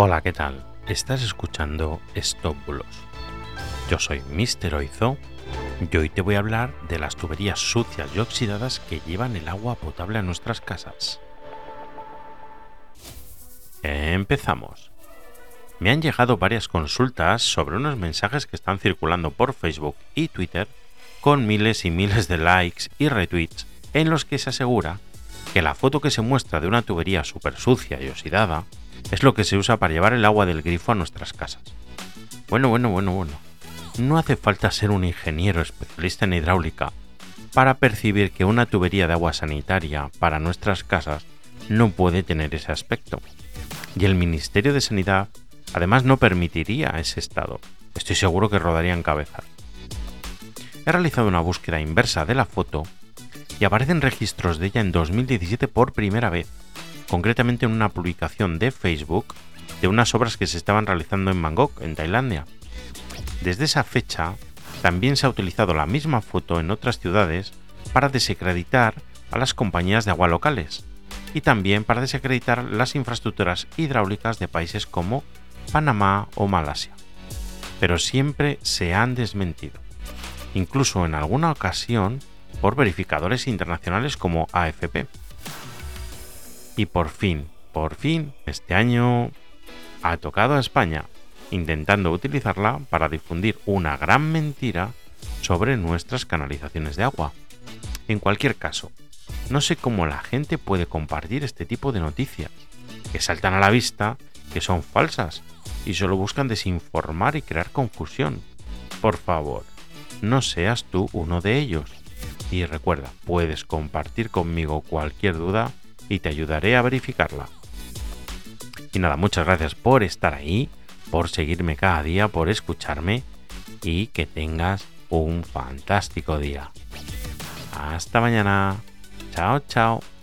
Hola, ¿qué tal? Estás escuchando Stop Bulos. Yo soy Mr. Oizo y hoy te voy a hablar de las tuberías sucias y oxidadas que llevan el agua potable a nuestras casas. Empezamos. Me han llegado varias consultas sobre unos mensajes que están circulando por Facebook y Twitter con miles y miles de likes y retweets en los que se asegura que la foto que se muestra de una tubería súper sucia y oxidada es lo que se usa para llevar el agua del grifo a nuestras casas. Bueno, bueno, bueno, bueno. No hace falta ser un ingeniero especialista en hidráulica para percibir que una tubería de agua sanitaria para nuestras casas no puede tener ese aspecto. Y el Ministerio de Sanidad además no permitiría ese estado. Estoy seguro que rodarían cabezas. He realizado una búsqueda inversa de la foto y aparecen registros de ella en 2017 por primera vez concretamente en una publicación de Facebook de unas obras que se estaban realizando en Bangkok, en Tailandia. Desde esa fecha, también se ha utilizado la misma foto en otras ciudades para desacreditar a las compañías de agua locales y también para desacreditar las infraestructuras hidráulicas de países como Panamá o Malasia. Pero siempre se han desmentido, incluso en alguna ocasión por verificadores internacionales como AFP. Y por fin, por fin, este año ha tocado a España, intentando utilizarla para difundir una gran mentira sobre nuestras canalizaciones de agua. En cualquier caso, no sé cómo la gente puede compartir este tipo de noticias, que saltan a la vista, que son falsas y solo buscan desinformar y crear confusión. Por favor, no seas tú uno de ellos. Y recuerda, puedes compartir conmigo cualquier duda y te ayudaré a verificarla. Y nada, muchas gracias por estar ahí, por seguirme cada día, por escucharme y que tengas un fantástico día. Hasta mañana. Chao, chao.